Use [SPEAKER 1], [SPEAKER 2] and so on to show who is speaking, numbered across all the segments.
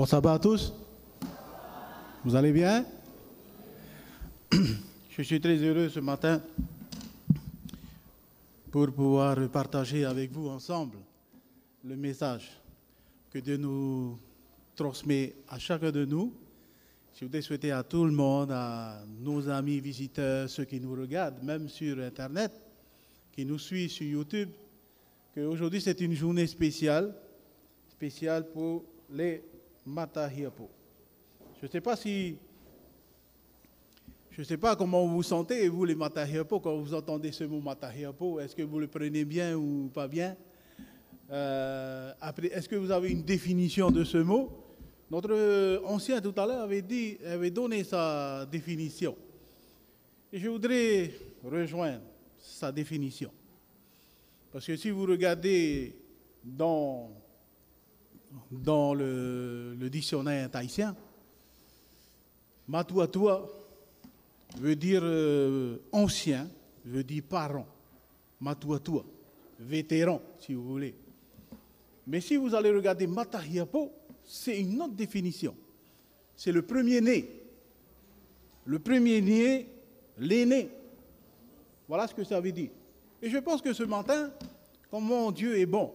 [SPEAKER 1] Bon sabbat à tous. Vous allez bien? Je suis très heureux ce matin pour pouvoir partager avec vous ensemble le message que Dieu nous transmet à chacun de nous. Je voudrais souhaiter à tout le monde, à nos amis visiteurs, ceux qui nous regardent, même sur Internet, qui nous suivent sur YouTube, qu'aujourd'hui c'est une journée spéciale, spéciale pour les Matahiapo. Je ne sais pas si. Je ne sais pas comment vous vous sentez, vous, les Matahiapo, quand vous entendez ce mot Matahiapo. Est-ce que vous le prenez bien ou pas bien? Euh, Est-ce que vous avez une définition de ce mot? Notre ancien tout à l'heure avait, avait donné sa définition. Et je voudrais rejoindre sa définition. Parce que si vous regardez dans dans le, dictionnaire tahitien, Matuatua veut dire euh, ancien, veut dire parent. Matuatua, vétéran, si vous voulez. Mais si vous allez regarder Matahiapo, c'est une autre définition. C'est le premier-né. Le premier-né, l'aîné. Voilà ce que ça veut dire. Et je pense que ce matin, comment Dieu est bon,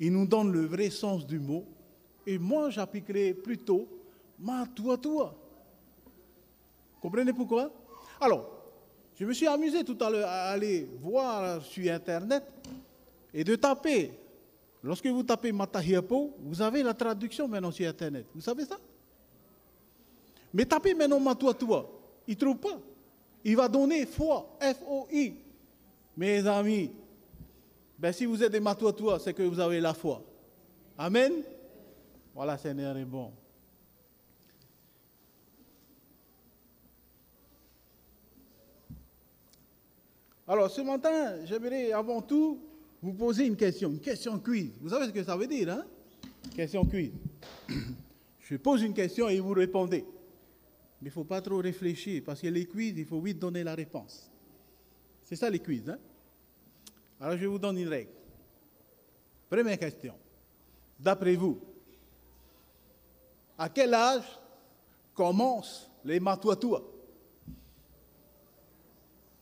[SPEAKER 1] il nous donne le vrai sens du mot. Et moi, j'appliquerai plutôt ma toi toi. Comprenez pourquoi? Alors, je me suis amusé tout à l'heure à aller voir sur Internet et de taper. Lorsque vous tapez Matahiapo, vous avez la traduction maintenant sur Internet. Vous savez ça? Mais tapez maintenant toi Il ne trouve pas. Il va donner foi, F-O-I. Mes amis, ben, si vous êtes des toi, c'est que vous avez la foi. Amen. Voilà, Seigneur est bon. Alors, ce matin, j'aimerais avant tout vous poser une question, une question quiz. Vous savez ce que ça veut dire, hein? Question quiz. Je pose une question et vous répondez. Mais il ne faut pas trop réfléchir, parce que les quiz, il faut vite donner la réponse. C'est ça les quiz, hein? Alors je vous donne une règle. Première question. D'après vous, à quel âge commencent les matouatouas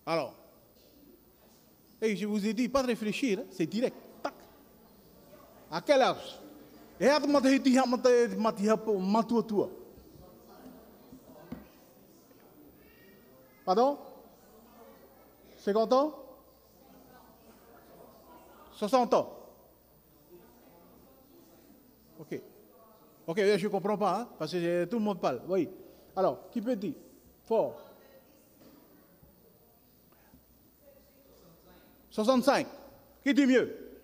[SPEAKER 1] Alors, et je vous ai dit, pas de réfléchir, hein, c'est direct. Tac. À quel âge? Pardon? 50 ans? 60 ans. Ok. Ok, je ne comprends pas, hein, parce que tout le monde parle. Oui. Alors, qui peut dire? Fort. 65. Qui dit mieux?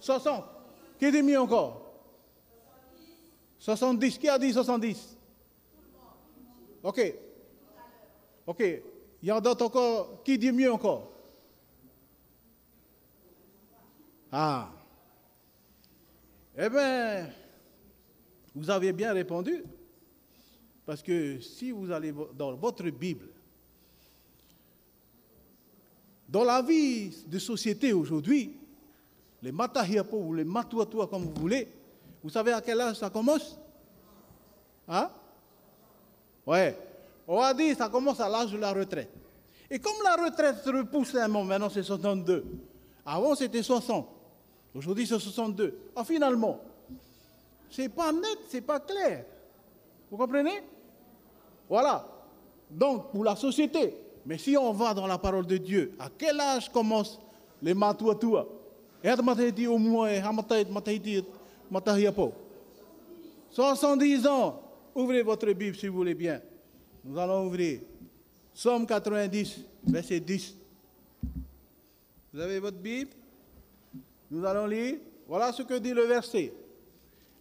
[SPEAKER 1] 60. Qui dit mieux encore? 70. Qui a dit 70 Ok. Ok. Il y en a d'autres encore. Qui dit mieux encore? Ah. Eh bien, vous avez bien répondu. Parce que si vous allez dans votre Bible, dans la vie de société aujourd'hui, les matahiapo ou les matuatua comme vous voulez, vous savez à quel âge ça commence? Hein? Ouais. On a dit ça commence à l'âge de la retraite. Et comme la retraite se repousse un moment, maintenant c'est 62. Avant c'était 60. Aujourd'hui, c'est 62. Ah, finalement, c'est pas net, c'est pas clair. Vous comprenez? Voilà. Donc, pour la société, mais si on va dans la parole de Dieu, à quel âge commencent les matuatua dit au moins, 70 ans. Ouvrez votre Bible si vous voulez bien. Nous allons ouvrir. Somme 90, verset 10. Vous avez votre Bible? Nous allons lire. Voilà ce que dit le verset.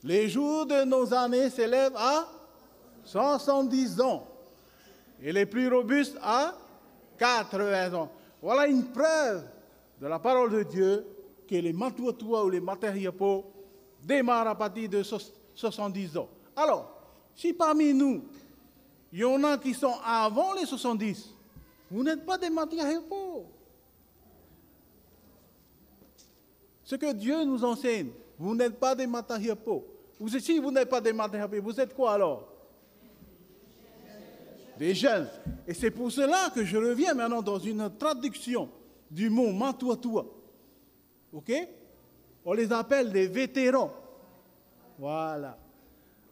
[SPEAKER 1] Les jours de nos années s'élèvent à 170 ans et les plus robustes à 80 ans. Voilà une preuve de la parole de Dieu que les matouatoua ou les matériapos démarrent à partir de 70 ans. Alors, si parmi nous, il y en a qui sont avant les 70, vous n'êtes pas des matériapos. Ce que Dieu nous enseigne, Vous n'êtes pas des Matahiapo. Vous, si vous n'êtes pas des Matahiapo, vous êtes quoi alors? Des jeunes. Et c'est pour cela que je reviens maintenant dans une traduction du mot Matuatua. OK? On les appelle des vétérans. Voilà.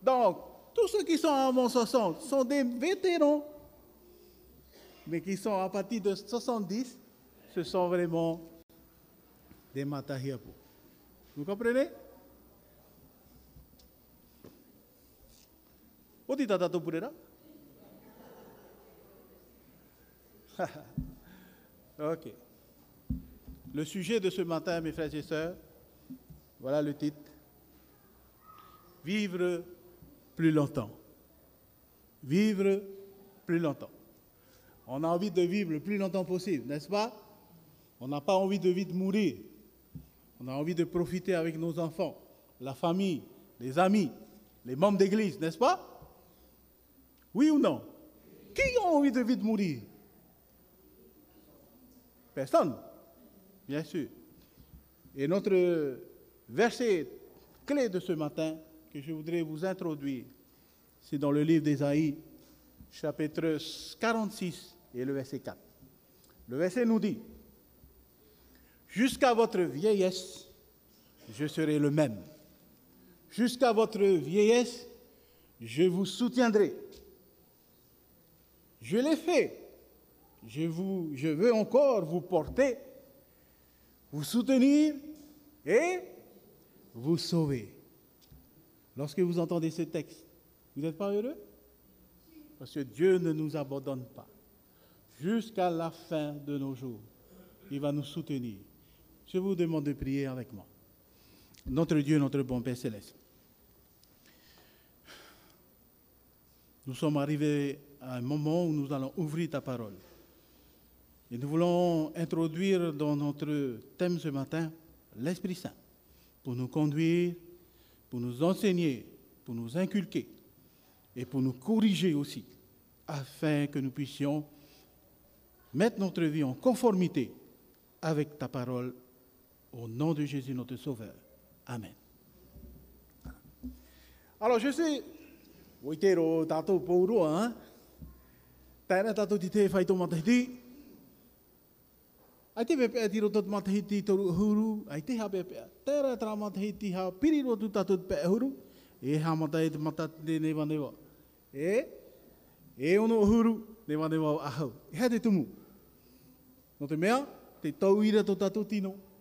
[SPEAKER 1] Donc, tous ceux qui sont avant 60 sont des vétérans, mais qui sont à partir de 70, ce sont vraiment des matahiapo. Vous comprenez Ok. Le sujet de ce matin, mes frères et sœurs, voilà le titre. Vivre plus longtemps. Vivre plus longtemps. On a envie de vivre le plus longtemps possible, n'est-ce pas? On n'a pas envie de vite mourir. On a envie de profiter avec nos enfants, la famille, les amis, les membres d'église, n'est-ce pas? Oui ou non? Qui a envie de vite mourir? Personne, bien sûr. Et notre verset clé de ce matin, que je voudrais vous introduire, c'est dans le livre d'Ésaïe, chapitre 46 et le verset 4. Le verset nous dit, Jusqu'à votre vieillesse, je serai le même. Jusqu'à votre vieillesse, je vous soutiendrai. Je l'ai fait. Je, veux encore vous porter, vous soutenir et vous sauver. Lorsque vous entendez ce texte, vous n'êtes pas heureux? Parce que Dieu ne nous abandonne pas. Jusqu'à la fin de nos jours, il va nous soutenir. Je vous demande de prier avec moi. Notre Dieu, notre bon Père céleste. Nous sommes arrivés à un moment où nous allons ouvrir ta parole. Et nous voulons introduire dans notre thème ce matin l'Esprit Saint pour nous conduire pour nous enseigner, pour nous inculquer et pour nous corriger aussi, afin que nous puissions mettre notre vie en conformité avec ta parole au nom de Jésus notre Sauveur. Amen. Alors je sais, oui, tato pour hein. tato matahiti toru huru, ha ha huru, e ha matai te matate ne wanewa. E, e ono huru, ne wanewa ahau. Ha te tumu. No te mea, te tau ira to tatu tino,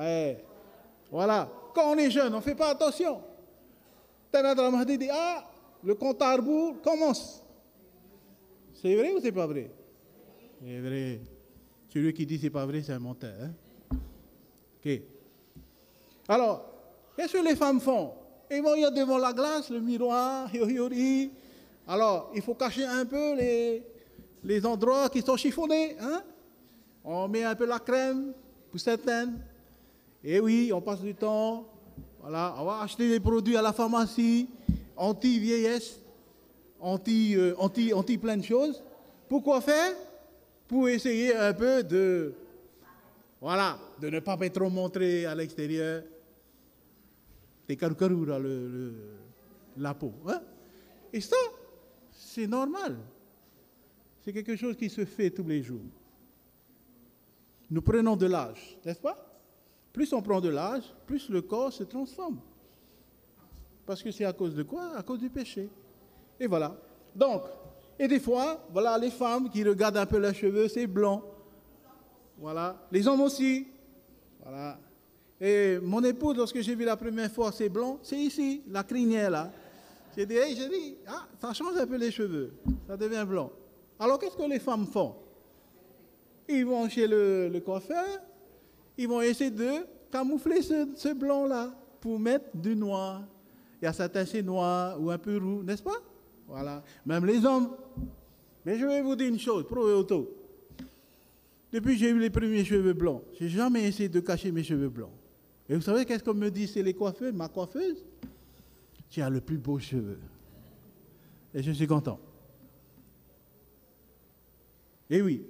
[SPEAKER 1] Eh, voilà. Quand on est jeune, on ne fait pas attention. dit, ah, le compte à rebours commence. C'est vrai ou c'est pas vrai? C'est vrai. Celui qui dit c'est pas vrai, c'est un menteur. Hein? Ok. Alors, qu'est-ce que les femmes font? Ils vont y devant la glace, le miroir, Alors, il faut cacher un peu les, les endroits qui sont chiffonnés. Hein? On met un peu la crème pour certaines. Et oui, on passe du temps. Voilà, on va acheter des produits à la pharmacie, anti-vieillesse, anti, euh, anti, anti plein de choses. Pourquoi faire? Pour essayer un peu de, voilà, de ne pas trop montrer à l'extérieur des caroucarous dans le, la peau. Hein? Et ça, c'est normal. C'est quelque chose qui se fait tous les jours. Nous prenons de l'âge, n'est-ce pas? Plus on prend de l'âge, plus le corps se transforme. Parce que c'est à cause de quoi? À cause du péché. Et voilà. Donc, et des fois, voilà, les femmes qui regardent un peu leurs cheveux, c'est blanc. Voilà. Les hommes aussi. Voilà. Et mon épouse, lorsque j'ai vu la première fois, c'est blanc, c'est ici, la crinière là. J'ai dit, j'ai dit, ah, ça change un peu les cheveux, ça devient blanc. Alors qu'est-ce que les femmes font? Ils vont chez le, coiffeur, ils vont essayer de camoufler ce, ce blanc là. pour mettre du noir. Il y a certains c'est noir ou un peu roux, n'est-ce pas? Voilà. Même les hommes. Mais je vais vous dire une chose, pro et auto. Depuis que j'ai eu les premiers cheveux blancs, j'ai jamais essayé de cacher mes cheveux blancs. Et vous savez qu'est-ce qu'on me dit? C'est les coiffeuses, ma coiffeuse. Tu as le plus beau cheveu. Et je suis content. Et oui.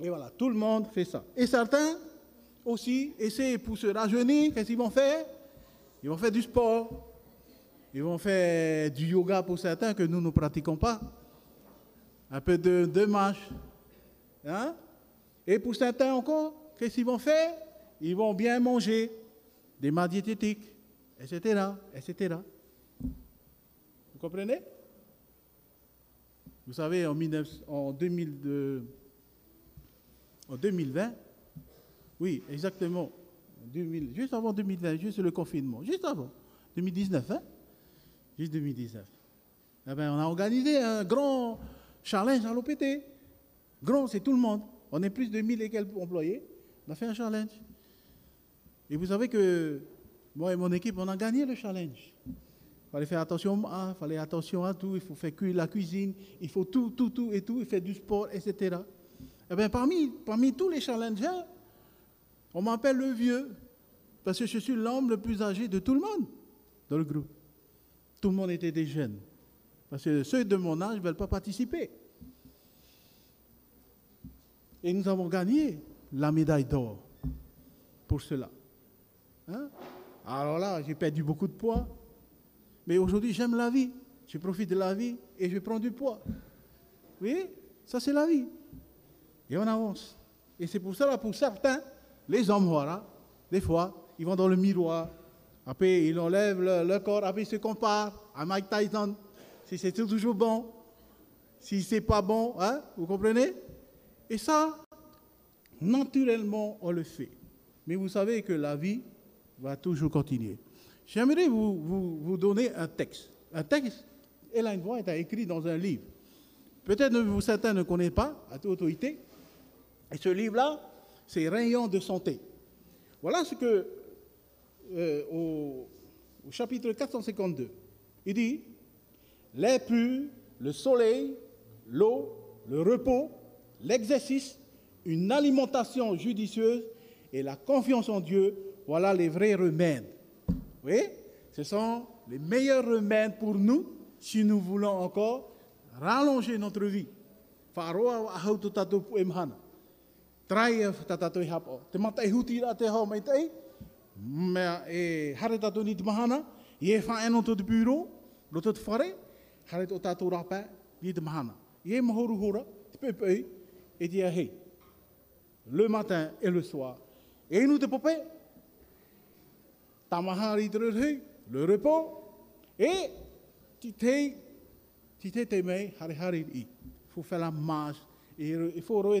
[SPEAKER 1] Et voilà, tout le monde fait ça. Et certains aussi essaient pour se rajeunir, qu'est-ce qu'ils vont faire? Ils vont faire du sport. Ils vont faire du yoga pour certains que nous ne pratiquons pas. Un peu de, de marche. Hein? Et pour certains encore, qu'est-ce qu'ils vont faire? Ils vont bien manger des mâts diététiques, etc., etc. Vous comprenez? Vous savez, en, 2020, oui, exactement, juste avant 2020, juste le confinement, juste avant, 2019, hein? Juste 2019. Eh ben, on a organisé un grand challenge à l'OPT. Grand, c'est tout le monde. On est plus de 1000 et quelques employés. On a fait un challenge. Et vous savez que moi et mon équipe, on a gagné le challenge. Il fallait faire attention à, fallait attention à tout, il faut faire la cuisine, il faut tout, tout, tout et tout, il fait du sport, etc. Eh bien, parmi, parmi tous les challengers, on m'appelle le vieux, parce que je suis l'homme le plus âgé de tout le monde dans le groupe. Tout le monde était des jeunes. Parce que ceux de mon âge ne veulent pas participer. Et nous avons gagné la médaille d'or pour cela. Hein? Alors là, j'ai perdu beaucoup de poids. Mais aujourd'hui, j'aime la vie. Je profite de la vie et je prends du poids. Oui, ça c'est la vie. Et on avance. Et c'est pour cela, pour certains, les hommes, voilà, des fois, ils vont dans le miroir. Après, ils enlèvent le, corps, après ils se comparent à Mike Tyson. Si c'est toujours bon, si c'est pas bon, hein, vous comprenez? Et ça, naturellement, on le fait. Mais vous savez que la vie va toujours continuer. J'aimerais vous, vous, donner un texte. Un texte, Ellen White a écrit dans un livre. Peut-être que certains ne connaissent pas, à toute autorité. Et ce livre-là, c'est Rayon de santé. Voilà ce que, euh, au, au chapitre 452, il dit l'air pur, le soleil, l'eau, le repos, l'exercice, une alimentation judicieuse et la confiance en Dieu, voilà les vrais remèdes. Oui, ce sont les meilleurs remèdes pour nous si nous voulons encore rallonger notre vie. Faroa ahautu tatu pu emhana. Trai tatato hapo. Te mata e huti ra te hau mai tei. Me e hare ni te mahana. Te te. Hare ni te mahana. Ie mahoru hora. Te le matin et le soir. Et nous te tamahari le repos, et t'es, tu t'es aimé, hari hari Il faut faire la marche, il faut faire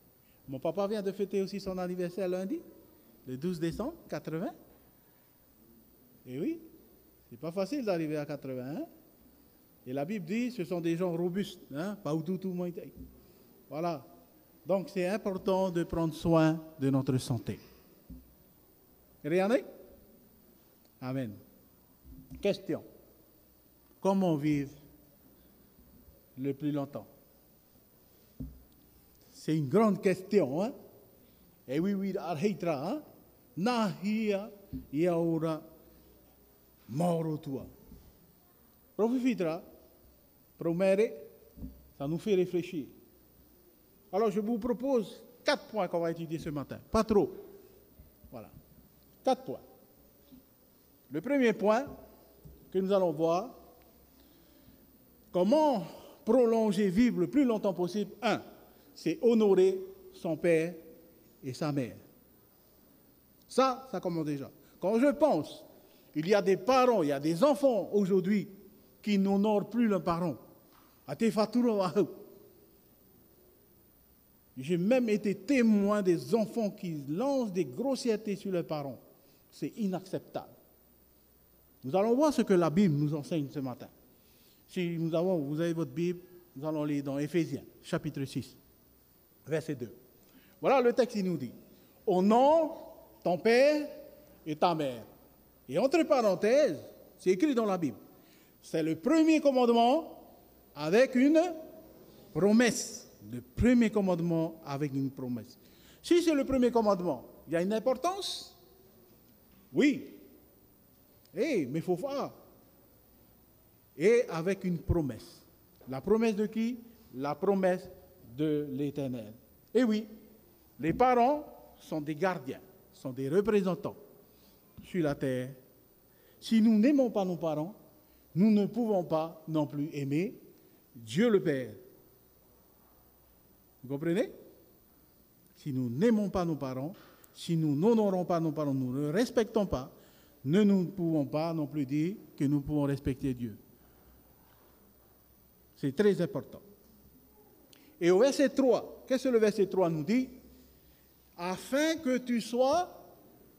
[SPEAKER 1] Mon papa vient de fêter aussi son anniversaire lundi, le 12 décembre, 80. Et oui, c'est pas facile d'arriver à 80. Hein? Et la Bible dit, ce sont des gens robustes, hein? pas tout, tout, Voilà. Donc c'est important de prendre soin de notre santé. Regardez Amen. Question. Comment vivre le plus longtemps? C'est une grande question. Hein? Et oui, oui, arheitra. Hein? Nahia yaura morotua. Profitera, promere, ça nous fait réfléchir. Alors je vous propose quatre points qu'on va étudier ce matin. Pas trop. Voilà. Quatre points. Le premier point que nous allons voir, comment prolonger, vivre le plus longtemps possible. Un, c'est honorer son père et sa mère. Ça, ça commence déjà. Quand je pense Il y a des parents, il y a des enfants aujourd'hui qui n'honorent plus leurs parents. J'ai même été témoin des enfants qui lancent des grossièretés sur leurs parents. C'est inacceptable. Nous allons voir ce que la Bible nous enseigne ce matin. Si nous avons, vous avez votre Bible, nous allons lire dans Éphésiens, chapitre 6, verset 2. Voilà le texte qui nous dit Honore ton père et ta mère. Et entre parenthèses, c'est écrit dans la Bible. C'est le premier commandement avec une promesse. Le premier commandement avec une promesse. Si c'est le premier commandement, il y a une importance Oui. Eh, mais il faut voir. Et avec une promesse. La promesse de qui? La promesse Et oui, les parents sont des gardiens, sont des représentants sur la terre. Si nous n'aimons pas nos parents, nous ne pouvons pas non plus aimer Dieu le Père. Vous comprenez? Si nous n'aimons pas nos parents, si nous n'honorons pas nos parents, nous ne respectons pas, ne nous pouvons pas non plus dire que nous pouvons respecter Dieu. C'est très important. Et au verset 3, qu'est-ce que le verset 3 nous dit? Afin que tu sois,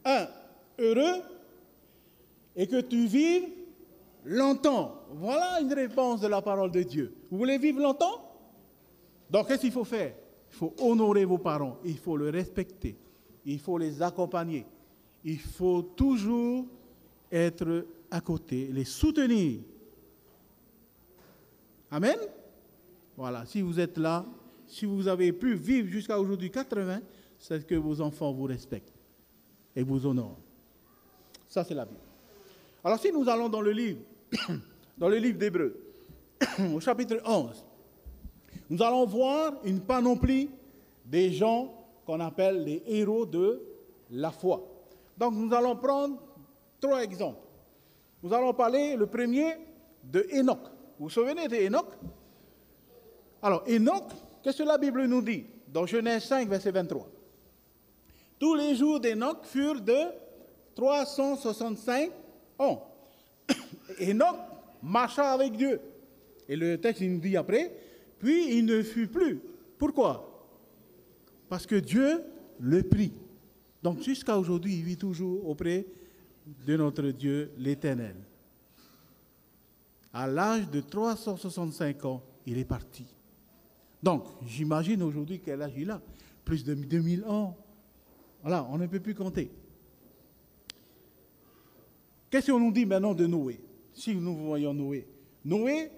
[SPEAKER 1] un, heureux et que tu vives longtemps. Voilà une réponse de la parole de Dieu. Vous voulez vivre longtemps? Donc qu'est-ce qu'il faut faire? Il faut honorer vos parents, il faut les respecter, il faut les accompagner, il faut toujours être à côté, les soutenir. Amen? Voilà, si vous êtes là, si vous avez pu vivre jusqu'à aujourd'hui 80, c'est que vos enfants vous respectent et vous honorent. Ça, c'est la Bible. Alors, si nous allons dans le livre, dans le livre d'Hébreu, au chapitre 11, nous allons voir une panoplie des gens qu'on appelle les héros de la foi. Donc, nous allons prendre trois exemples. Nous allons parler, le premier, de Enoch. Vous vous souvenez d'Enoch Alors, Enoch, qu'est-ce que la Bible nous dit Dans Genèse 5, verset 23. Tous les jours d'Enoch furent de 365 ans. Enoch marcha avec Dieu. Et le texte nous dit après, puis il ne fut plus. Pourquoi? Parce que Dieu le prit. Donc jusqu'à aujourd'hui, il vit toujours auprès de notre Dieu l'Éternel. À l'âge de 365 ans, il est parti. Donc, j'imagine aujourd'hui quel âge il a Plus de 2000 ans. Voilà, on ne peut plus compter. Qu'est-ce qu'on nous dit maintenant de Noé? Si nous voyons Noé. Noé,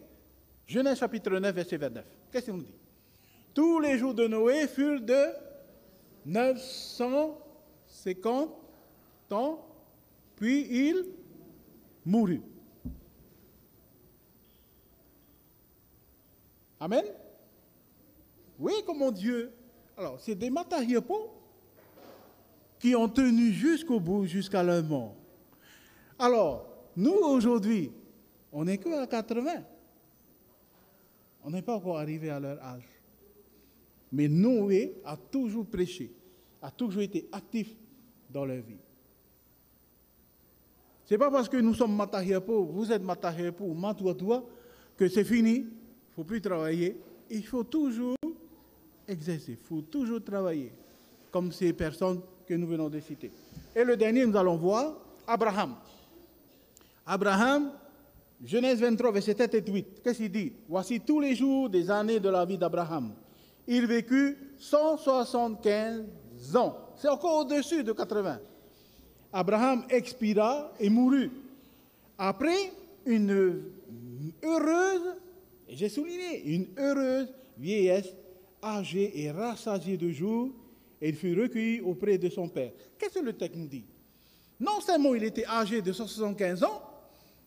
[SPEAKER 1] Genèse chapitre 9, verset 29. Qu'est-ce qu'on nous dit? Tous les jours de Noé furent de 950 ans, puis il mourut. Amen? Oui, comment Dieu? Alors, c'est des matériaux qui ont tenu jusqu'au bout, jusqu'à leur mort. Alors, nous aujourd'hui, on n'est que à 80. On n'est pas encore arrivé à leur âge. Mais Noé a toujours prêché, a toujours été actif dans leur vie. Ce n'est pas parce que nous sommes pour vous êtes pour toi, que c'est fini, il ne faut plus travailler. Il faut toujours exercer, il faut toujours travailler, comme ces personnes que nous venons de citer. Et le dernier, nous allons voir Abraham. Abraham, Genèse 23, verset 7 et 8, qu'est-ce qu'il dit? Voici tous les jours des années de la vie d'Abraham. Il vécut 175 ans. C'est encore au-dessus de 80. Abraham expira et mourut. Après une heureuse, j'ai souligné, une heureuse vieillesse, âgée et rassasiée de jours, et il fut recueilli auprès de son père. Qu'est-ce que le texte nous dit? Non seulement il était âgé de 175 ans,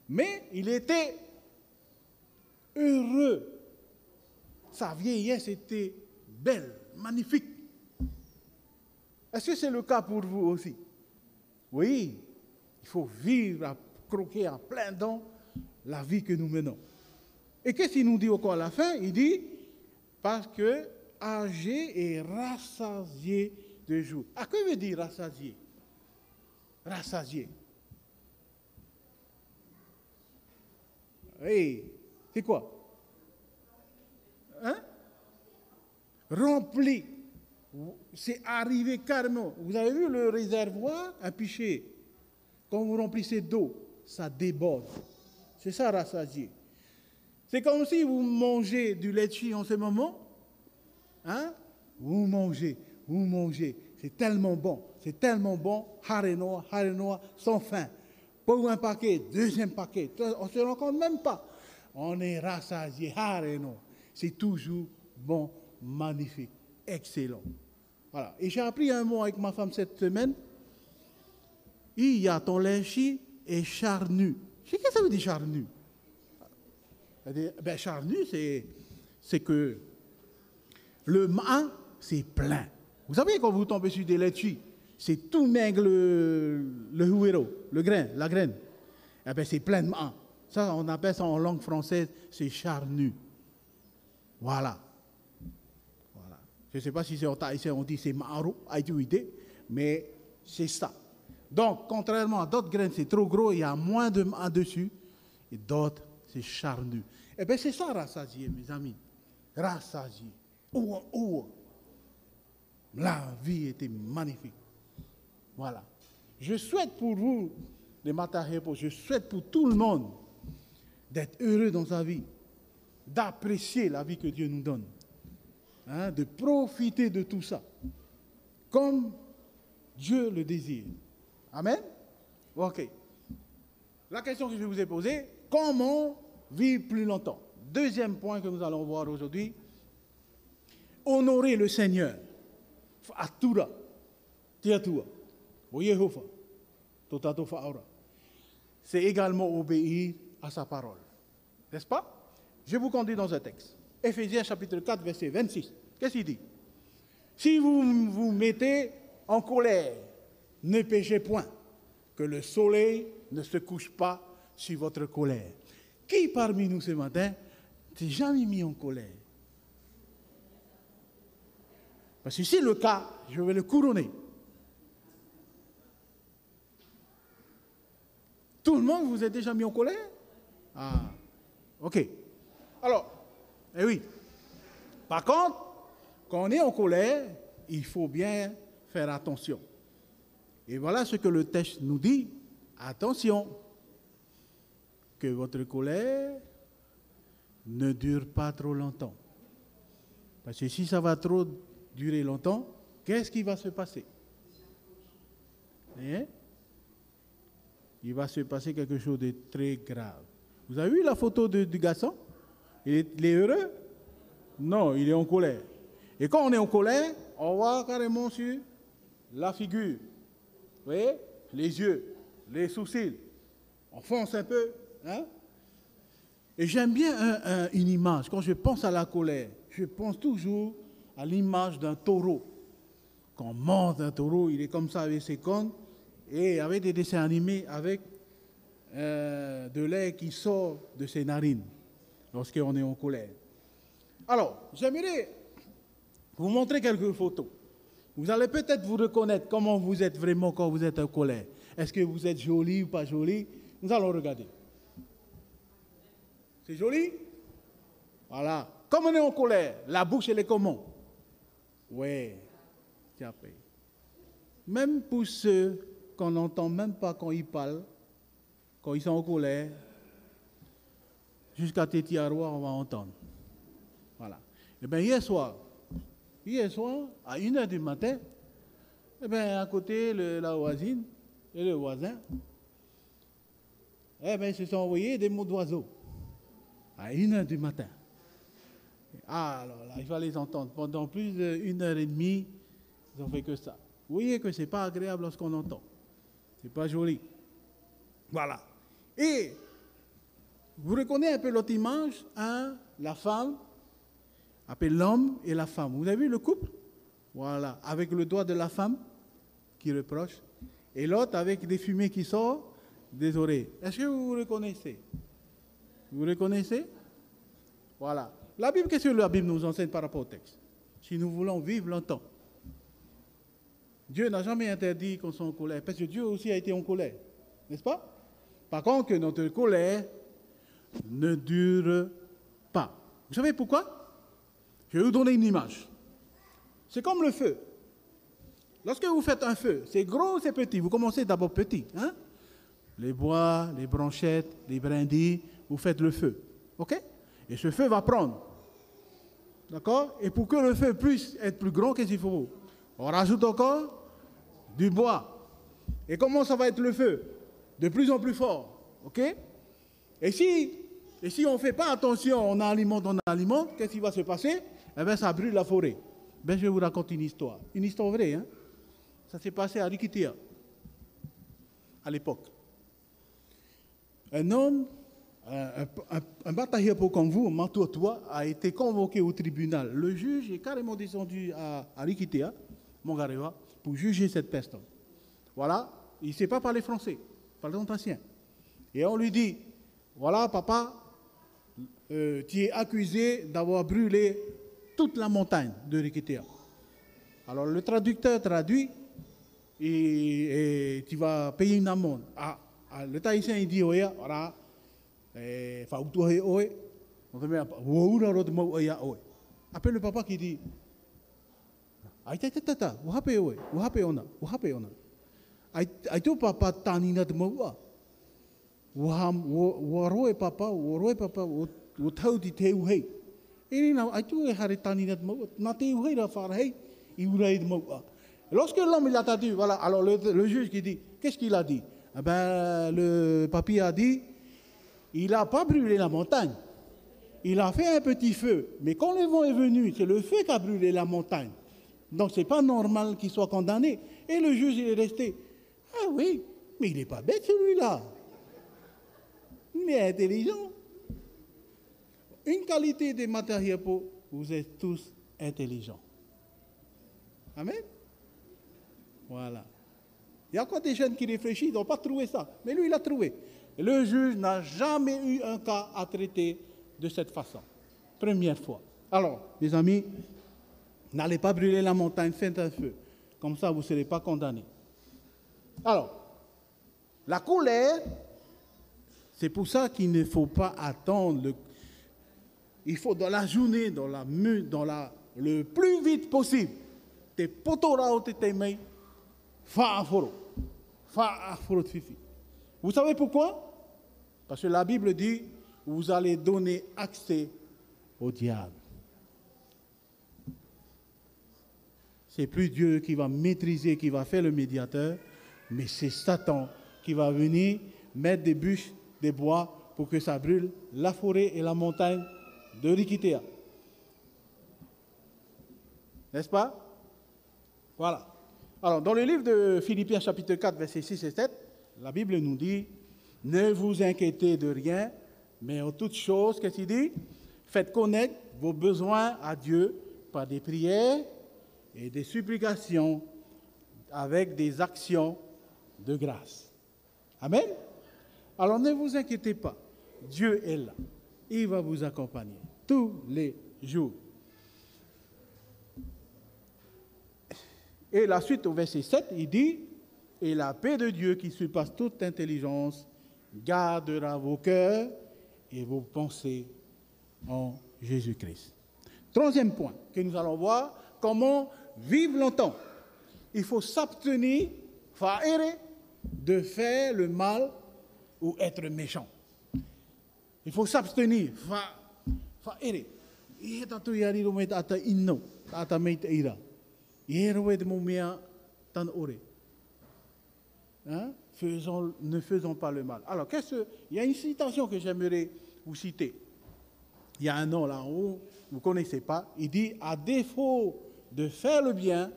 [SPEAKER 1] mais il était heureux. Sa vieillesse était belle, magnifique. Est-ce que c'est le cas pour vous aussi? Oui, il faut vivre à croquer en plein dents la vie que nous menons. Et qu'est-ce qu'il nous dit encore à la fin? Il dit, parce que âgé et rassasié de jour. À quoi veut dire rassasié? Rassasié. Hey, c'est quoi? Hein? Rempli. C'est arrivé carrément. Vous avez vu le réservoir, un pichet. Quand vous remplissez d'eau, ça déborde. C'est ça, rassasié. C'est comme si vous mangez du litchi en ce moment. Hein? Vous mangez, vous mangez. C'est tellement bon, c'est tellement bon. Harenoa, harenoa, sans fin. Pour un paquet, deuxième paquet. On ne se rend compte même pas. On est rassasié, harenoa. C'est toujours bon, magnifique, excellent. Voilà. Et j'ai appris un mot avec ma femme cette semaine. Il y a ton linchi et charnu. Qu'est-ce que ça veut dire charnu ben, Charnu, c'est que le main, c'est plein. Vous savez, quand vous tombez sur des laitues, c'est tout maigre le, le le grain, la graine. Eh ben, c'est plein de main. Ça, on appelle ça en langue française, c'est charnu. Voilà. voilà. Je ne sais pas si c'est en thaïsien, on dit c'est maro, mais c'est ça. Donc, contrairement à d'autres graines, c'est trop gros, il y a moins de main dessus, et d'autres, c'est charnu. Eh bien, c'est ça, rassasié, mes amis. La vie était magnifique. Voilà. Je souhaite pour vous, les Matahepos, je souhaite pour tout le monde d'être heureux dans sa vie, d'apprécier la vie que Dieu nous donne, hein, de profiter de tout ça, comme Dieu le désire. Amen? Ok. La question que je vous ai posée, comment vivre plus longtemps? Deuxième point que nous allons voir aujourd'hui, honorer le Seigneur. C'est également obéir à sa parole. N'est-ce pas? Je vous conduis dans un texte. Éphésiens chapitre 4, verset 26. Qu'est-ce qu'il dit? Si vous vous mettez en colère, ne péchez point, que le soleil ne se couche pas sur votre colère. Qui parmi nous ce matin s'est jamais mis en colère? Parce que si le cas, je vais le couronner. Tout le monde, vous êtes déjà mis en colère? Ah, ok. Alors, eh oui. Par contre, quand on est en colère, il faut bien faire attention. Et voilà ce que le texte nous dit. Attention, que votre colère ne dure pas trop longtemps. Parce que si ça va trop durer longtemps, qu'est-ce qui va se passer? Hein? Il va se passer quelque chose de très grave. Vous avez vu la photo du garçon? Il est, heureux? Non, il est en colère. Et quand on est en colère, on voit carrément sur la figure. Vous voyez? Les yeux, les sourcils. On fonce un peu. Hein? Et j'aime bien une image. Quand je pense à la colère, je pense toujours à l'image d'un taureau. Quand on monte un taureau, il est comme ça avec ses cornes et avec des dessins animés avec euh, de l'air qui sort de ses narines lorsqu'on est en colère. Alors, j'aimerais vous montrer quelques photos. Vous allez peut-être vous reconnaître comment vous êtes vraiment quand vous êtes en colère. Est-ce que vous êtes joli ou pas joli Nous allons regarder. C'est joli? Voilà. Comme on est en colère, la bouche, elle est comment? Oui, tiens, Même pour ceux qu'on n'entend même pas quand ils parlent, quand ils sont en colère, jusqu'à Tétiarois, on va entendre. Voilà. Eh bien, hier soir, hier soir, à 1h du matin, eh bien, à côté, la voisine et le voisin, eh ils se sont envoyés des mots d'oiseaux à 1h du matin. Ah, alors là, il va les entendre. Pendant plus d'une heure et demie, ils n'ont fait que ça. Vous voyez que ce n'est pas agréable lorsqu'on entend. Ce n'est pas joli. Voilà. Et vous reconnaissez un peu l'autre image, hein, la femme, appelle l'homme et la femme. Vous avez vu le couple? Voilà, avec le doigt de la femme qui reproche, et l'autre avec des fumées qui sortent des oreilles. Est-ce que vous vous reconnaissez? Vous reconnaissez? Voilà. La Bible, qu'est-ce que la Bible nous enseigne par rapport au texte? Si nous voulons vivre longtemps, Dieu n'a jamais interdit qu'on soit en colère, parce que Dieu aussi a été en colère, n'est-ce pas? Par contre, notre colère ne dure pas. Vous savez pourquoi? Je vais vous donner une image. C'est comme le feu. Lorsque vous faites un feu, c'est gros ou c'est petit? Vous commencez d'abord petit. Hein? Les bois, les branchettes, les brindilles, vous faites le feu. OK? Et ce feu va prendre. D'accord? Et pour que le feu puisse être plus grand, qu'est-ce qu'il faut? On rajoute encore du bois. Et comment ça va être le feu? De plus en plus fort. OK? Et si, on ne fait pas attention, on alimente, on alimente, qu'est-ce qui va se passer? Eh bien, ça brûle la forêt. Ben, je vais vous raconter une histoire. Une histoire vraie. Hein? Ça s'est passé à Rikitia, à l'époque. Un homme, un, un, batailleur comme vous, toi, a été convoqué au tribunal. Le juge est carrément descendu à, à Rikitia, Mongarewa, pour juger cette personne. Voilà, il ne sait pas parler français, parle ancien. Et on lui dit, voilà papa, euh, tu es accusé d'avoir brûlé toute la montagne de Rikitea. Alors le traducteur traduit et, tu vas payer une amende. Ah, ah le Tahitien il dit, oya, voilà, fa utuhe oe, on te met woura rot mau oya oe. Appelle le papa qui dit, ai te tata, uhape oe, uhape ona, uhape ona. Ai, ai tō papa tāni na te maua. Ua, ua roe papa, ua roe papa, ua tau ti te uhei. Et Lorsque l'homme il a dit, voilà, alors le, juge qui dit, qu'est-ce qu'il a dit eh ben, Le papier a dit, il n'a pas brûlé la montagne. Il a fait un petit feu. Mais quand le vent est venu, c'est le feu qui a brûlé la montagne. Donc ce n'est pas normal qu'il soit condamné. Et le juge il est resté. Ah oui, mais il n'est pas bête celui-là. Il est intelligent. Une qualité des matériels pour vous êtes tous intelligents. Amen. Voilà. Il y a encore des jeunes qui réfléchissent, ils n'ont pas trouvé ça. Mais lui, il a trouvé. Le juge n'a jamais eu un cas à traiter de cette façon. Première fois. Alors, mes amis, n'allez pas brûler la montagne, faites un feu. Comme ça, vous ne serez pas condamnés. Alors, la colère, c'est pour ça qu'il ne faut pas attendre il faut dans la journée, dans la dans la, le plus vite possible, te potora o te te mei, fa aforo. Fa aforo. Vous savez pourquoi? Parce que la Bible dit, vous allez donner accès au diable. C'est plus Dieu qui va maîtriser, qui va faire le médiateur, mais c'est Satan qui va venir mettre des bûches, des bois pour que ça brûle la forêt et la montagne de Rikitea. N'est-ce pas? Voilà. Alors, dans le livre de Philippiens chapitre 4, versets 6 et 7, la Bible nous dit, ne vous inquiétez de rien, mais en toute chose, qu'est-ce qu'il dit? Faites connaître vos besoins à Dieu par des prières et des supplications avec des actions de grâce. Amen? Alors ne vous inquiétez pas, Dieu est là il va vous accompagner tous les jours. Et la suite au verset 7, il dit, et la paix de Dieu qui surpasse toute intelligence gardera vos cœurs et vos pensées en Jésus-Christ. Troisième point que nous allons voir, comment vivre longtemps. Il faut s'abstenir, de faire le mal ou être méchant. Il faut s'abstenir. Ne faisons pas le mal. Alors, qu'est-ce il y a une citation que j'aimerais vous citer. Il y a un nom là en haut, vous ne connaissez pas. Il dit À défaut de faire le bien,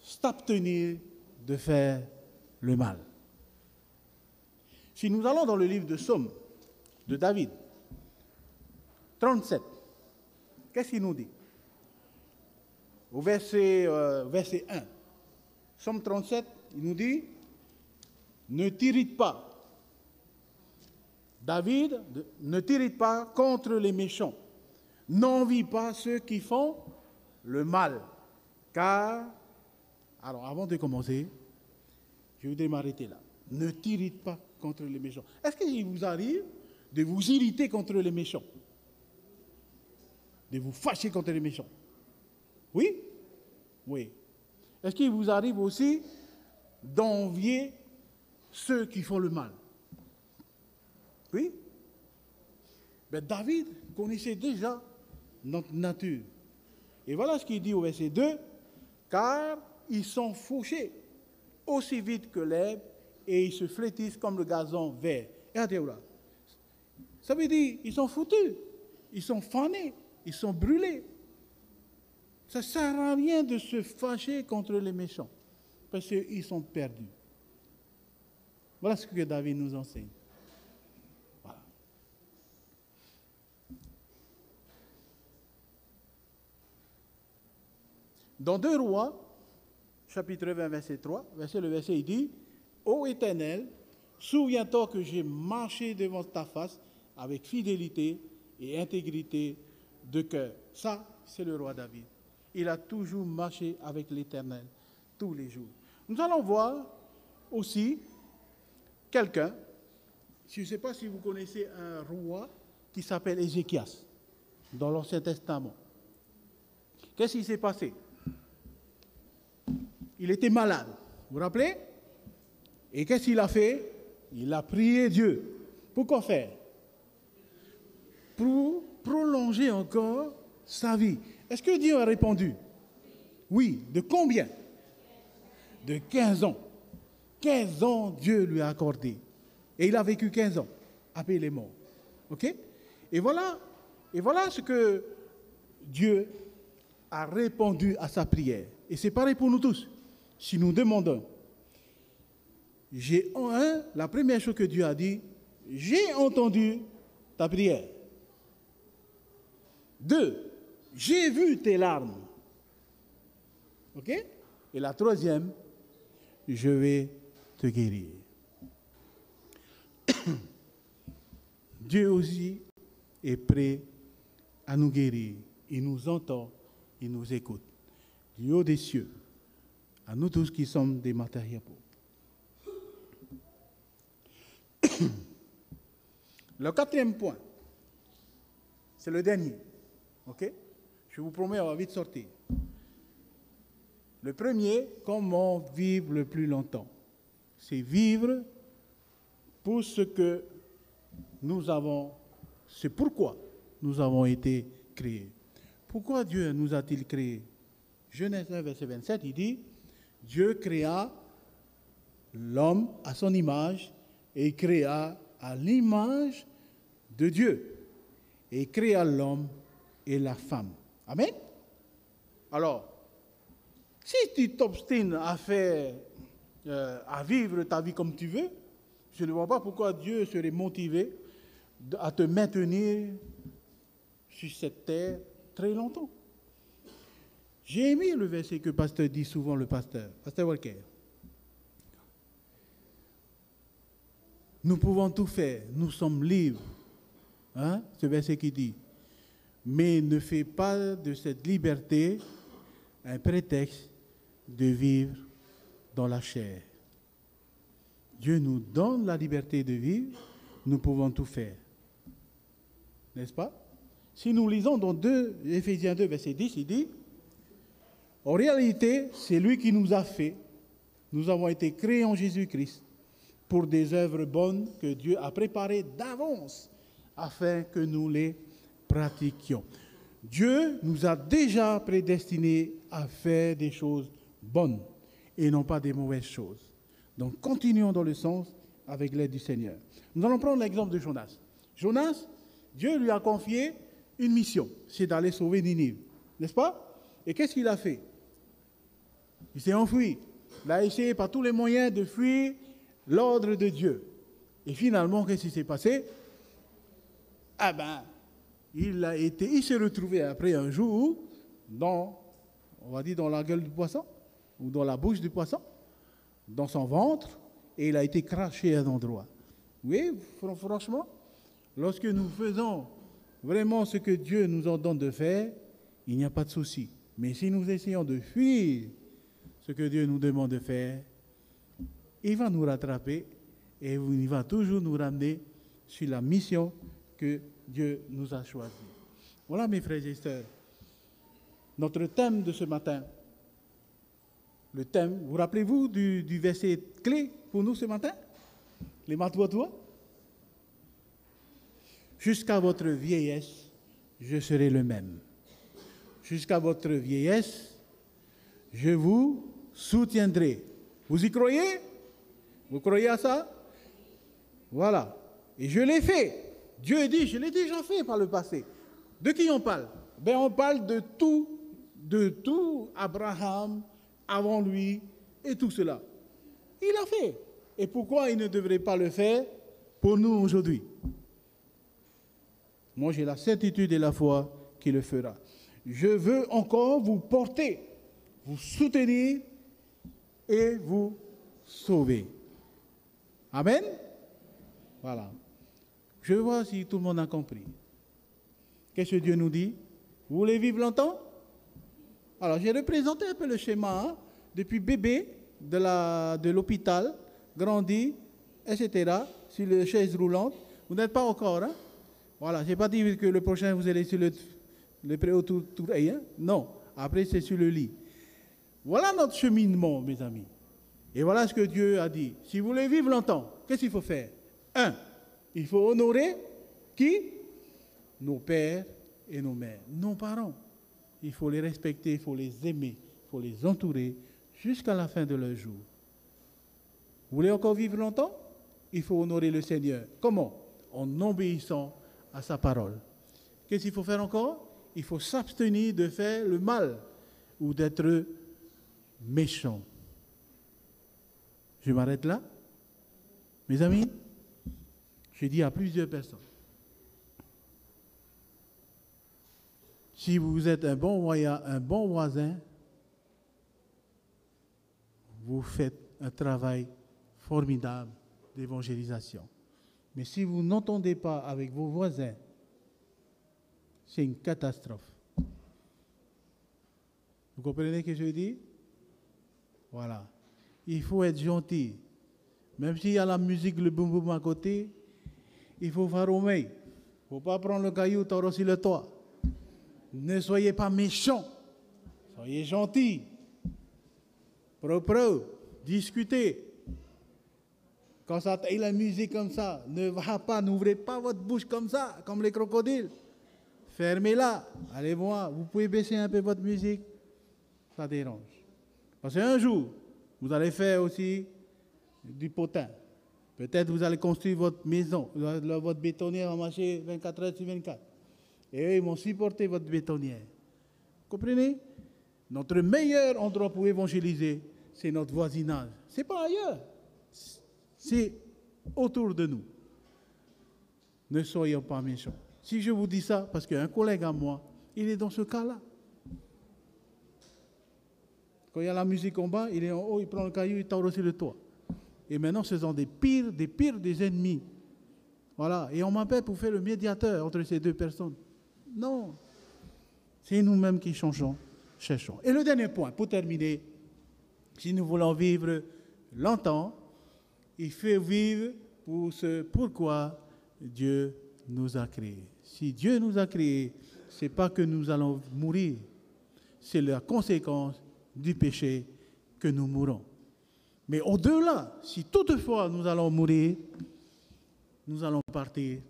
[SPEAKER 1] s'abstenir de faire le mal. Si nous allons dans le livre de Somme, de David. 37. Qu'est-ce qu'il nous dit? Au verset, euh, verset 1. Somme 37, il nous dit Ne t'irrite pas. David, ne t'irrite pas contre les méchants. N'envie pas ceux qui font le mal. Car, alors avant de commencer, je vais m'arrêter là. Ne t'irrite pas contre les méchants. Est-ce qu'il vous arrive de vous irriter contre les méchants, de vous fâcher contre les méchants? Oui? Oui. Est-ce qu'il vous arrive aussi d'envier ceux qui font le mal Oui? Mais ben, David connaissait déjà notre nature. Et voilà ce qu'il dit au verset 2, car ils sont fauchés aussi vite que l'herbe et ils se flétissent comme le gazon vert. Là. Ça veut dire ils sont foutus, ils sont fanés, ils sont brûlés. Ça ne sert à rien de se fâcher contre les méchants, parce qu'ils sont perdus. Voilà ce que David nous enseigne. Dans deux rois, chapitre 20, verset 3, verset, le verset il dit Ô Éternel, souviens-toi que j'ai marché devant ta face avec fidélité et intégrité de cœur. Ça, c'est le roi David. Il a toujours marché avec l'Éternel tous les jours. Nous allons voir aussi quelqu'un, je ne sais pas si vous connaissez un roi qui s'appelle Ézéchias dans l'Ancien Testament. Qu'est-ce qui s'est passé? Il était malade. Vous vous rappelez? Et qu'est-ce qu'il a fait? Il a prié Dieu. Pourquoi faire? Pour prolonger encore sa vie. Est-ce que Dieu a répondu? Oui. De combien? De 15 ans. 15 ans, Dieu lui a accordé. Et il a vécu 15 ans. Après, il est. OK? Et voilà, et voilà ce que Dieu a répondu à sa prière. Et c'est pareil pour nous tous si nous demandons, j'ai un, la première chose que Dieu a dit, j'ai entendu ta prière. Deux, j'ai vu tes larmes. OK? Et la troisième, je vais guérir. Dieu aussi est prêt à nous guérir. Il nous entend, il nous écoute. Du haut des cieux à nous tous qui sommes des matériaux. Le quatrième point, c'est le dernier. OK? Je vous promets, on va vite sortir. Le premier, comment vivre le plus longtemps? C'est vivre pour ce que nous avons, c'est pourquoi nous avons été créés. Pourquoi Dieu nous a-t-il créés? Genèse 1, verset 27, il dit, Dieu créa l'homme à son image et créa à l'image de Dieu. Et créa l'homme et la femme. Amen? Alors, si tu t'obstines à faire, euh, à vivre ta vie comme tu veux, je ne vois pas pourquoi Dieu serait motivé à te maintenir sur cette terre très longtemps. J'ai aimé le verset que pasteur dit souvent, le pasteur, pasteur Walker. Nous pouvons tout faire, nous sommes libres. Hein? Ce verset qui dit, mais ne fais pas de cette liberté un prétexte de vivre dans la chair. Dieu nous donne la liberté de vivre, nous pouvons tout faire. N'est-ce pas? Si nous lisons dans 2, Éphésiens 2, verset 10, il dit, en réalité, c'est lui qui nous a fait. Nous avons été créés en Jésus-Christ pour des œuvres bonnes que Dieu a préparées d'avance afin que nous les pratiquions. Dieu nous a déjà prédestinés à faire des choses bonnes et non pas des mauvaises choses. Donc continuons dans le sens avec l'aide du Seigneur. Nous allons prendre l'exemple de Jonas. Jonas, Dieu lui a confié une mission, c'est d'aller sauver Ninive, n'est-ce pas? Et qu'est-ce qu'il a fait? Il s'est enfui. Il a essayé par tous les moyens de fuir l'ordre de Dieu. Et finalement, qu'est-ce qui s'est passé? Ah ben, il a été, il s'est retrouvé après un jour dans, on va dire, dans la gueule du poisson, ou dans la bouche du poisson, dans son ventre, et il a été craché à un endroit. Oui, franchement, lorsque nous faisons vraiment ce que Dieu nous ordonne de faire, il n'y a pas de souci. Mais si nous essayons de fuir ce que Dieu nous demande de faire, il va nous rattraper et il va toujours nous ramener sur la mission que Dieu nous a choisie. Voilà mes frères et sœurs, notre thème de ce matin. Le thème, vous rappelez-vous du, verset clé pour nous ce matin? Les toi Jusqu'à votre vieillesse, je serai le même. Jusqu'à votre vieillesse, je vous soutiendrai. Vous y croyez? Vous croyez à ça? Voilà. Et je l'ai fait. Dieu dit, je l'ai déjà fait par le passé. De qui on parle? Ben, On parle de tout, de tout Abraham avant lui et tout cela. Il a fait. Et pourquoi il ne devrait pas le faire pour nous aujourd'hui? Moi, j'ai la certitude et la foi qu'il le fera. Je veux encore vous porter, vous soutenir et vous sauver. Amen? Voilà. Je vois si tout le monde a compris. Qu'est-ce que Dieu nous dit? Vous voulez vivre longtemps? Alors, j'ai représenté un peu le schéma hein. Depuis bébé de l'hôpital, grandi, etc., sur les chaises roulantes. Vous n'êtes pas encore. Hein? Voilà, je n'ai pas dit que le prochain, vous allez sur le, le préau tout, tout hein? Non, après, c'est sur le lit. Voilà notre cheminement, mes amis. Et voilà ce que Dieu a dit. Si vous voulez vivre longtemps, qu'est-ce qu'il faut faire? Un, il faut honorer qui? Nos pères et nos mères, nos parents. Il faut les respecter, il faut les aimer, il faut les entourer jusqu'à la fin de leur jour. Vous voulez encore vivre longtemps? Il faut honorer le Seigneur. Comment? En obéissant à sa parole. Qu'est-ce qu'il faut faire encore? Il faut s'abstenir de faire le mal ou d'être méchant. Je m'arrête là. Mes amis, j'ai dit à plusieurs personnes, si vous êtes un bon, un bon voisin, vous faites un travail formidable d'évangélisation. Mais si vous n'entendez pas avec vos voisins, c'est une catastrophe. Vous comprenez ce que je dis Voilà. Il faut être gentil. Même s'il y a la musique, le boum boum à côté, il faut faire au Il ne faut pas prendre le caillou, aussi le toit. Ne soyez pas méchants. Soyez gentils. Propre, discutez. Quand ça taille la musique comme ça, ne va pas, n'ouvrez pas votre bouche comme ça, comme les crocodiles. Fermez-la. Allez voir, vous pouvez baisser un peu votre musique. Ça dérange. Parce qu'un jour, vous allez faire aussi du potin. Peut-être vous allez construire votre maison, votre bétonnière va marcher 24 heures sur 24. Et eux, ils vont supporter votre bétonnière. Comprenez? Notre meilleur endroit pour évangéliser, c'est notre voisinage. Ce n'est pas ailleurs. C'est autour de nous. Ne soyons pas méchants. Si je vous dis ça, parce qu'un collègue à moi, il est dans ce cas-là. Quand il y a la musique en bas, il est en haut, il prend le caillou, il tord aussi le toit. Et maintenant, ce sont des pires, des pires des ennemis. Voilà. Et on m'appelle pour faire le médiateur entre ces deux personnes. Non. C'est nous-mêmes qui changeons, cherchons. Et le dernier point, pour terminer, si nous voulons vivre longtemps, il faut vivre pour ce pourquoi Dieu nous a créés. Si Dieu nous a créés, ce n'est pas que nous allons mourir, c'est la conséquence du péché que nous mourons. Mais au-delà, si toutefois nous allons mourir, nous allons partir,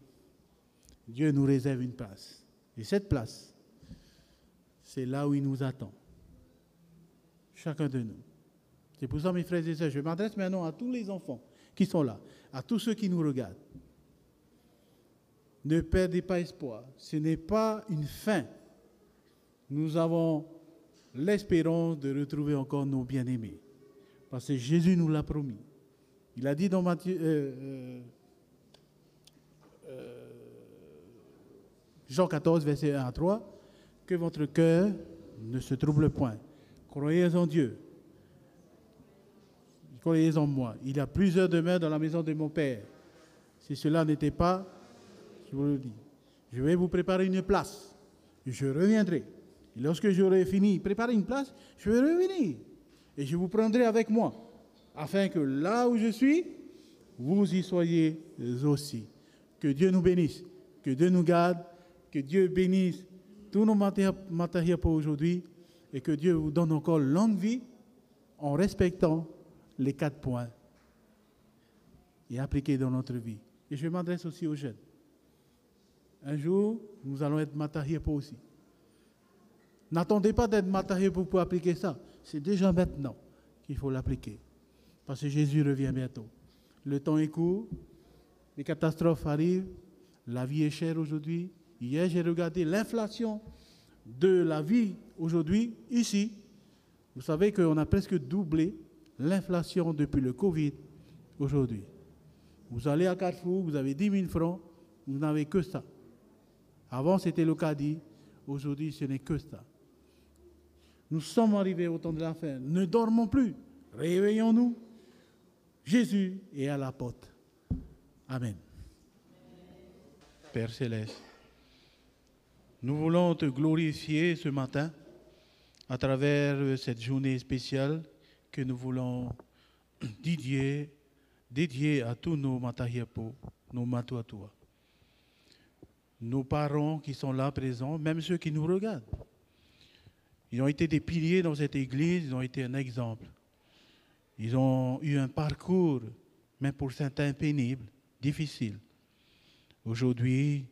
[SPEAKER 1] Dieu nous réserve une place. Et cette place, c'est là où il nous attend. Chacun de nous. C'est pour ça, mes frères et sœurs, je m'adresse maintenant à tous les enfants qui sont là, à tous ceux qui nous regardent. Ne perdez pas espoir. Ce n'est pas une fin. Nous avons l'espérance de retrouver encore nos bien-aimés. Parce que Jésus nous l'a promis. Il a dit dans Matthieu, euh, euh, euh, Jean 14, verset 1 à 3, que votre cœur ne se trouble point. Croyez en Dieu. Croyez en moi. Il y a plusieurs demeures dans la maison de mon Père. Si cela n'était pas, je vous le dis, je vais vous préparer une place. Je reviendrai. Et lorsque j'aurai fini préparer une place, je vais revenir et je vous prendrai avec moi, afin que là où je suis, vous y soyez aussi. Que Dieu nous bénisse, que Dieu nous garde, que Dieu bénisse tous nos matériels pour aujourd'hui et que Dieu vous donne encore longue vie en respectant les quatre points et appliqués dans notre vie. Et je m'adresse aussi aux jeunes. Un jour, nous allons être pour aussi. N'attendez pas d'être matériel pour, pour appliquer ça. C'est déjà maintenant qu'il faut l'appliquer. Parce que Jésus revient bientôt. Le temps est court, les catastrophes arrivent, la vie est chère aujourd'hui. Hier, j'ai regardé l'inflation de la vie aujourd'hui, ici. Vous savez qu'on a presque doublé l'inflation depuis le Covid aujourd'hui. Vous allez à Carrefour, vous avez 10 000 francs, vous n'avez que ça. Avant, c'était le caddie. Aujourd'hui, ce n'est que ça. Nous sommes arrivés au temps de la fin. Ne dormons plus. Réveillons-nous. Jésus est à la porte. Amen. Père céleste, nous voulons te glorifier ce matin à travers cette journée spéciale que nous voulons dédier, à tous nos matahiepo, nos matouatoua. Nos parents qui sont là présents, même ceux qui nous regardent. Ils ont été des piliers dans cette église, ils ont été un exemple. Ils ont eu un parcours, même pour certains pénible, difficile. Aujourd'hui,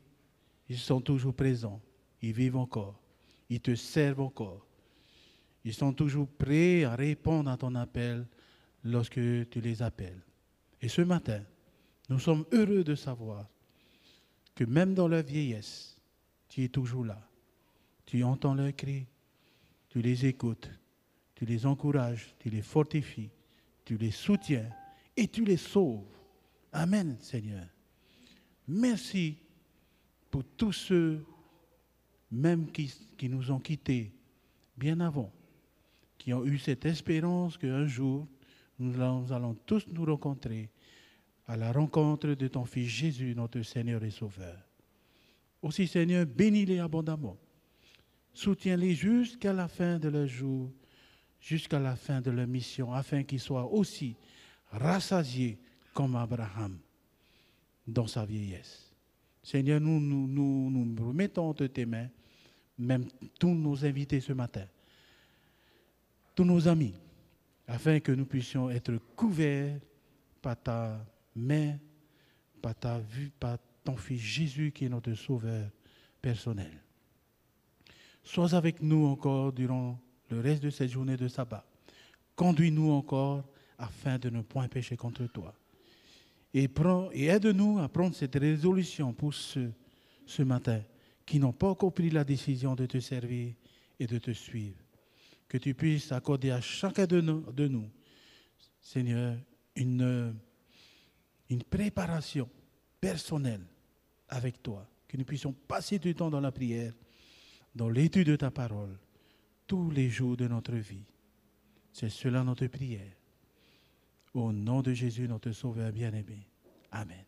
[SPEAKER 1] ils sont toujours présents. Ils vivent encore. Ils te servent encore. Ils sont toujours prêts à répondre à ton appel lorsque tu les appelles. Et ce matin, nous sommes heureux de savoir que même dans leur vieillesse, tu es toujours là. Tu entends leurs cris, tu les écoutes, tu les encourages, tu les fortifies, tu les soutiens et tu les sauves. Amen, Seigneur. Merci pour tous ceux, même qui, qui nous ont quittés bien avant, qui ont eu cette espérance qu'un jour, nous allons, tous nous rencontrer à la rencontre de ton Fils Jésus, notre Seigneur et Sauveur. Aussi, Seigneur, bénis-les abondamment. Soutiens-les jusqu'à la fin de leur jour, jusqu'à la fin de leur mission, afin qu'ils soient aussi rassasiés comme Abraham dans sa vieillesse. Seigneur, nous nous, nous, nous remettons entre tes mains, même tous nos invités ce matin, tous nos amis, afin que nous puissions être couverts par ta main, par ta vue, par ton Fils Jésus qui est notre Sauveur personnel. Sois avec nous encore durant le reste de cette journée de sabbat. Conduis-nous encore afin de ne point pécher contre toi et, et aide-nous à prendre cette résolution pour ceux ce matin qui n'ont pas encore pris la décision de te servir et de te suivre. Que tu puisses accorder à chacun de nous, de nous Seigneur, une, une préparation personnelle avec toi. Que nous puissions passer du temps dans la prière, dans l'étude de ta parole, tous les jours de notre vie. C'est cela notre prière. Au nom de Jésus, notre Sauveur bien-aimé. Amen.